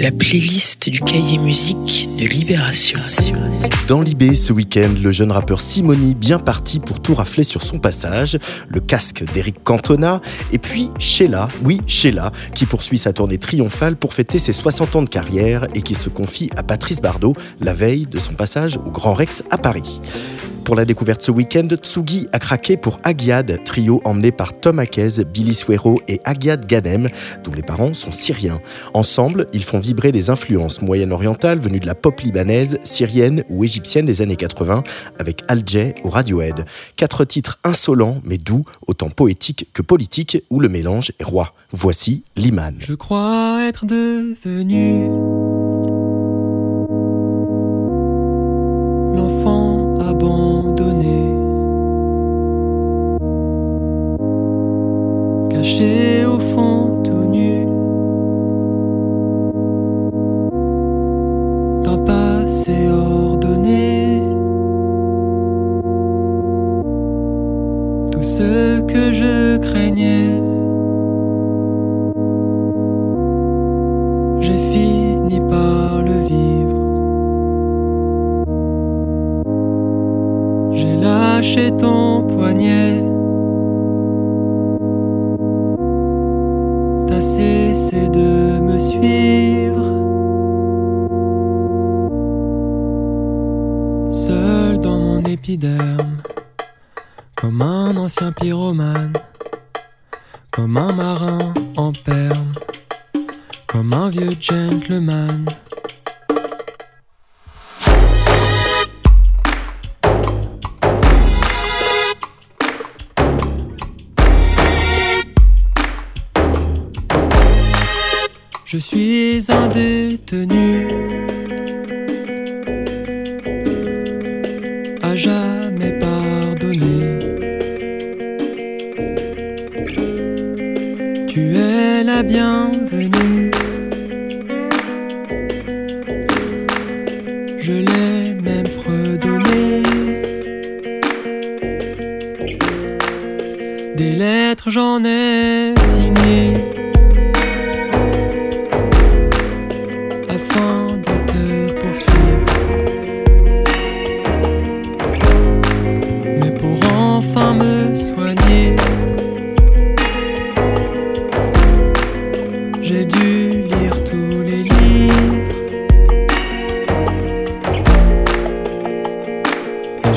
la playlist du cahier musique de Libération. Dans Libé, ce week-end, le jeune rappeur Simoni, bien parti pour tout rafler sur son passage, le casque d'Eric Cantona, et puis Sheila, oui, Sheila, qui poursuit sa tournée triomphale pour fêter ses 60 ans de carrière et qui se confie à Patrice Bardot la veille de son passage au Grand Rex à Paris. Pour la découverte ce week-end, Tsugi a craqué pour Agiad, trio emmené par Tom Akez, Billy Suero et Agiad Ganem, dont les parents sont syriens. Ensemble, ils font vibrer des influences moyen-orientales venues de la pop libanaise, syrienne ou égyptienne des années 80, avec Alger ou Radiohead. Quatre titres insolents mais doux, autant poétiques que politiques, où le mélange est roi. Voici Liman. Je crois être devenu T'as cessé de me suivre. Seul dans mon épiderme, comme un ancien pyromane, comme un marin en perme, comme un vieux gentleman. Je suis un détenu à jamais pardonné. Tu es la bienvenue. Je l'ai même fredonné. Des lettres j'en ai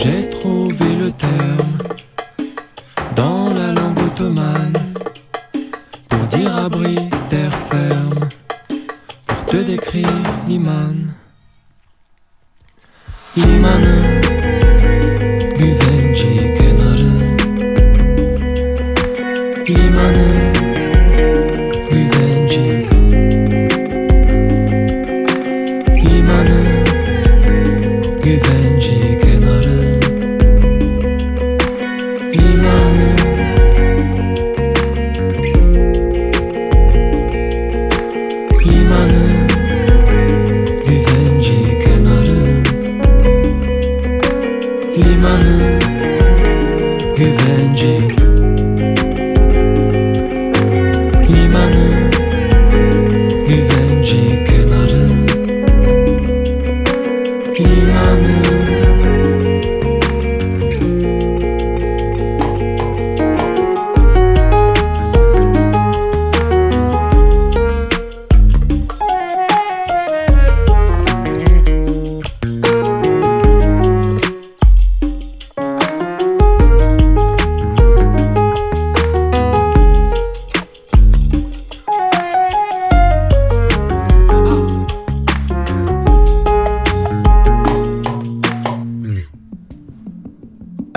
j'ai trouvé le terme dans la langue ottomane pour dire abri, terre ferme pour te décrire Liman. Limanı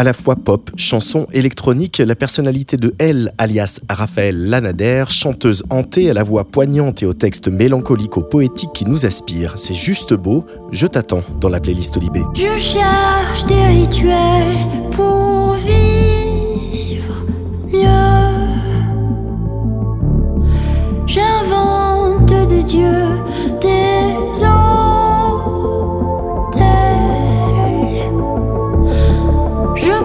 À la fois pop, chanson électronique, la personnalité de Elle, alias Raphaël Lanader, chanteuse hantée à la voix poignante et au texte mélancolico-poétique qui nous aspire. C'est juste beau, je t'attends dans la playlist Libé. Je cherche des rituels pour vivre. J'invente des.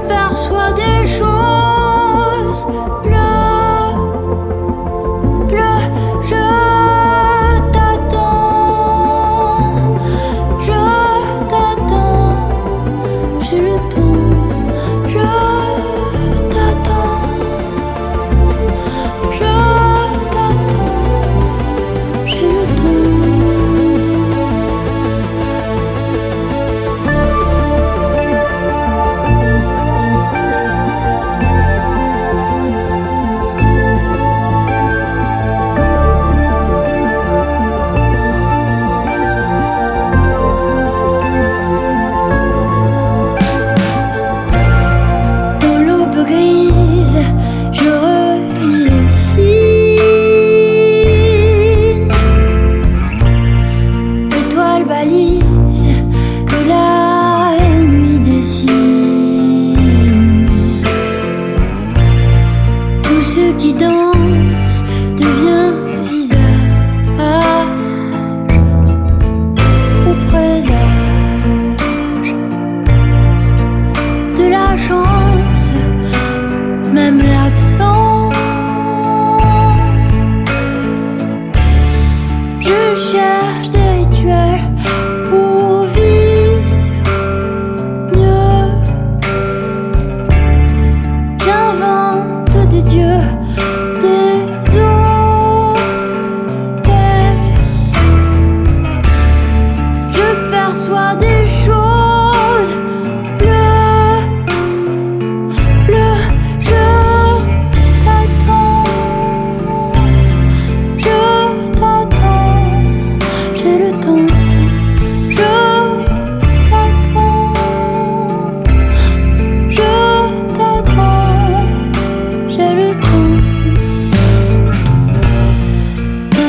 Je perçois des choses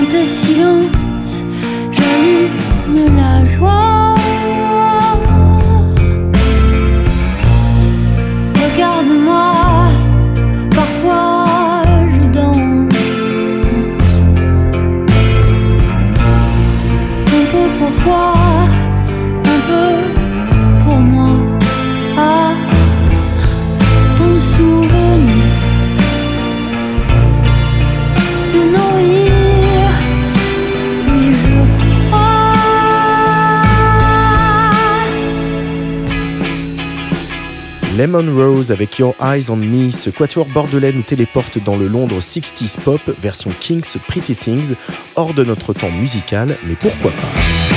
tes silences, j'allume la Lemon Rose avec Your Eyes on Me, ce quatuor bordelais nous téléporte dans le Londres 60s pop version King's Pretty Things, hors de notre temps musical, mais pourquoi pas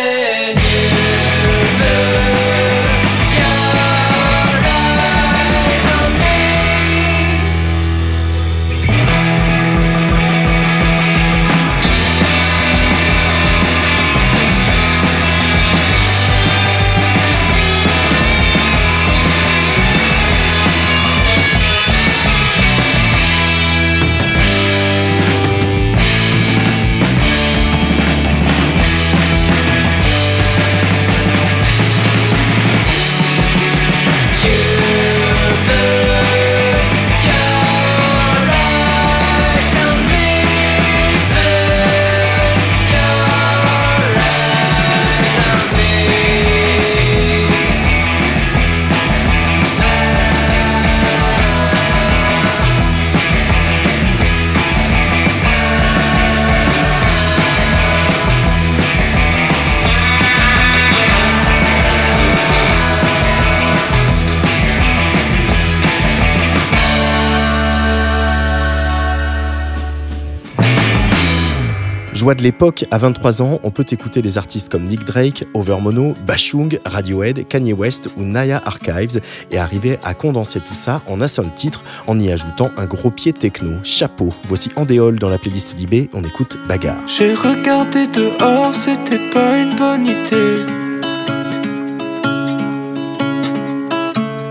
Joie de l'époque, à 23 ans, on peut écouter des artistes comme Nick Drake, Overmono, Bashung, Radiohead, Kanye West ou Naya Archives et arriver à condenser tout ça en un seul titre en y ajoutant un gros pied techno. Chapeau. Voici Andéol dans la playlist d'IB, on écoute Bagarre. J'ai regardé dehors, c'était pas une bonne idée.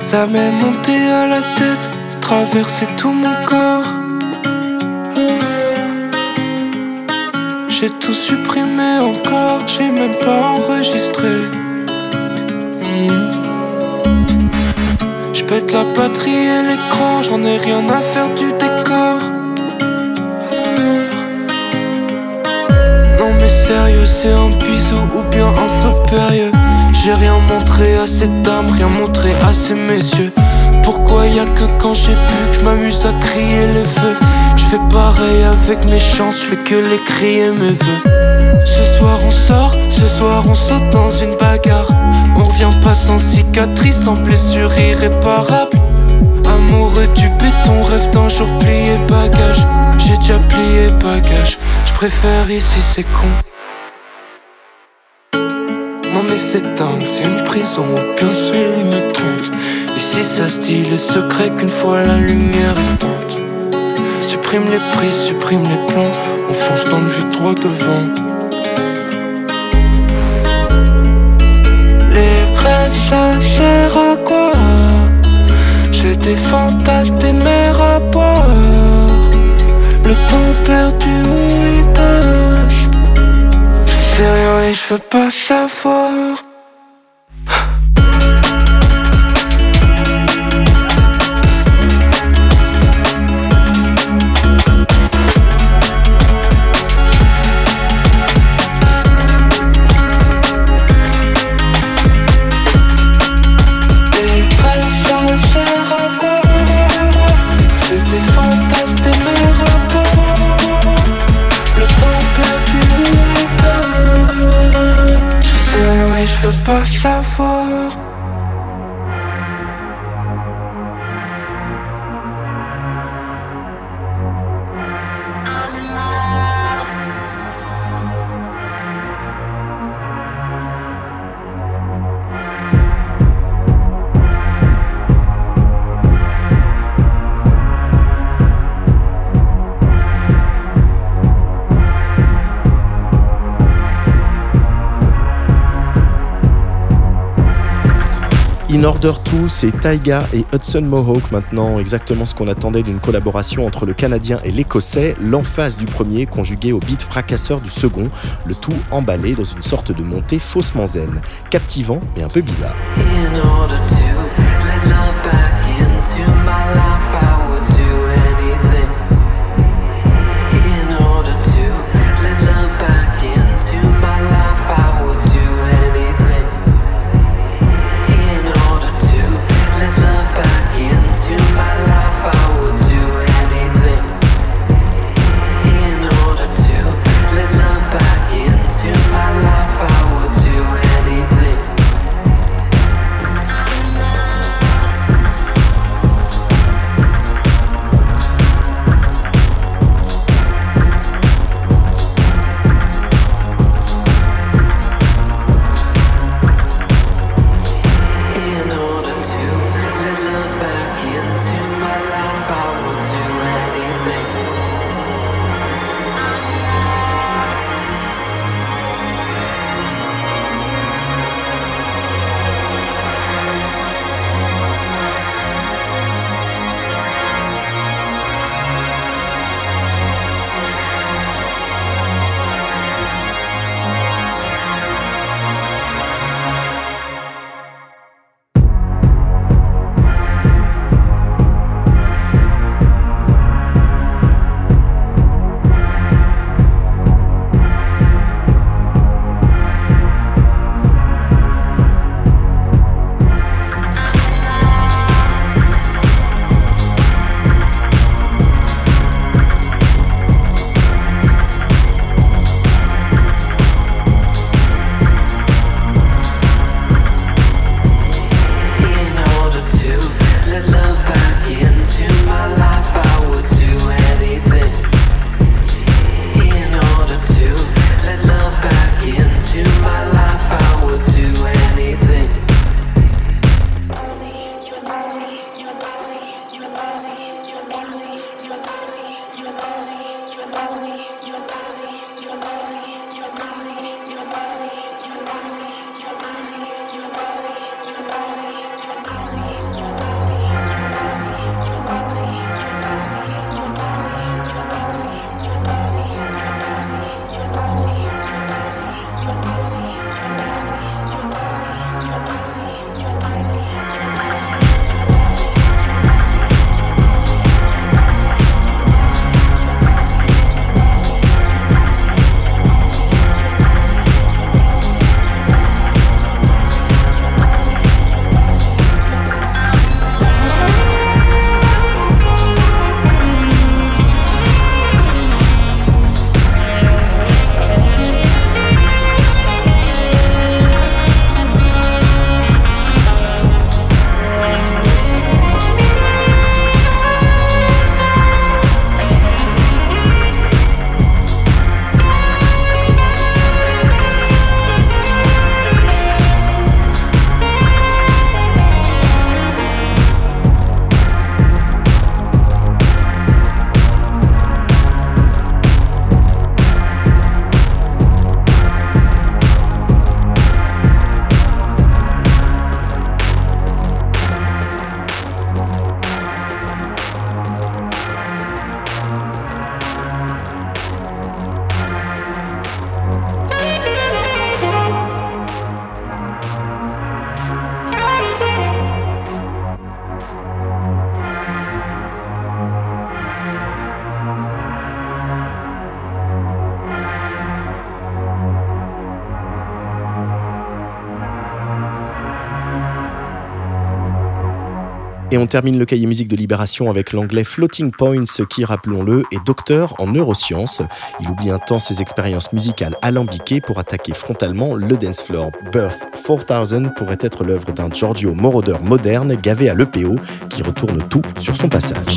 Ça m'est monté à la tête, traversé tout mon corps. J'ai tout supprimé encore, j'ai même pas enregistré. Hmm. Je pète la batterie et l'écran, j'en ai rien à faire du décor. Non mais sérieux, c'est un bisou ou bien un saut périlleux. J'ai rien montré à cette dame, rien montré à ces messieurs. Pourquoi y a que quand j'ai bu que je m'amuse à crier les feux? Fais pareil avec mes chances, je fais que les crier mes vœux. Ce soir on sort, ce soir on saute dans une bagarre. On revient pas sans cicatrice, sans blessure irréparable. Amoureux du béton, rêve d'un jour plié bagage. J'ai déjà plié bagage, je préfère ici c'est con. Non mais c'est dingue, c'est une prison ou bien sûr une trompe Ici ça se dit les secrets qu'une fois la lumière éteinte Supprime les prises, supprime les plans, on fonce dans le vide droit devant Les rêves ça sert à quoi? J'ai des fantasmes, des mers à boire. Le temps perdu où il passe? Sais rien et je veux pas savoir veux pas In Order 2, c'est Taiga et Hudson Mohawk maintenant, exactement ce qu'on attendait d'une collaboration entre le Canadien et l'Écossais, l'emphase du premier conjugué au beat fracasseur du second, le tout emballé dans une sorte de montée faussement zen, captivant mais un peu bizarre. Et on termine le cahier musique de Libération avec l'anglais Floating Points qui, rappelons-le, est docteur en neurosciences. Il oublie un temps ses expériences musicales alambiquées pour attaquer frontalement le dance floor. Birth 4000 pourrait être l'œuvre d'un Giorgio Moroder moderne gavé à l'EPO qui retourne tout sur son passage.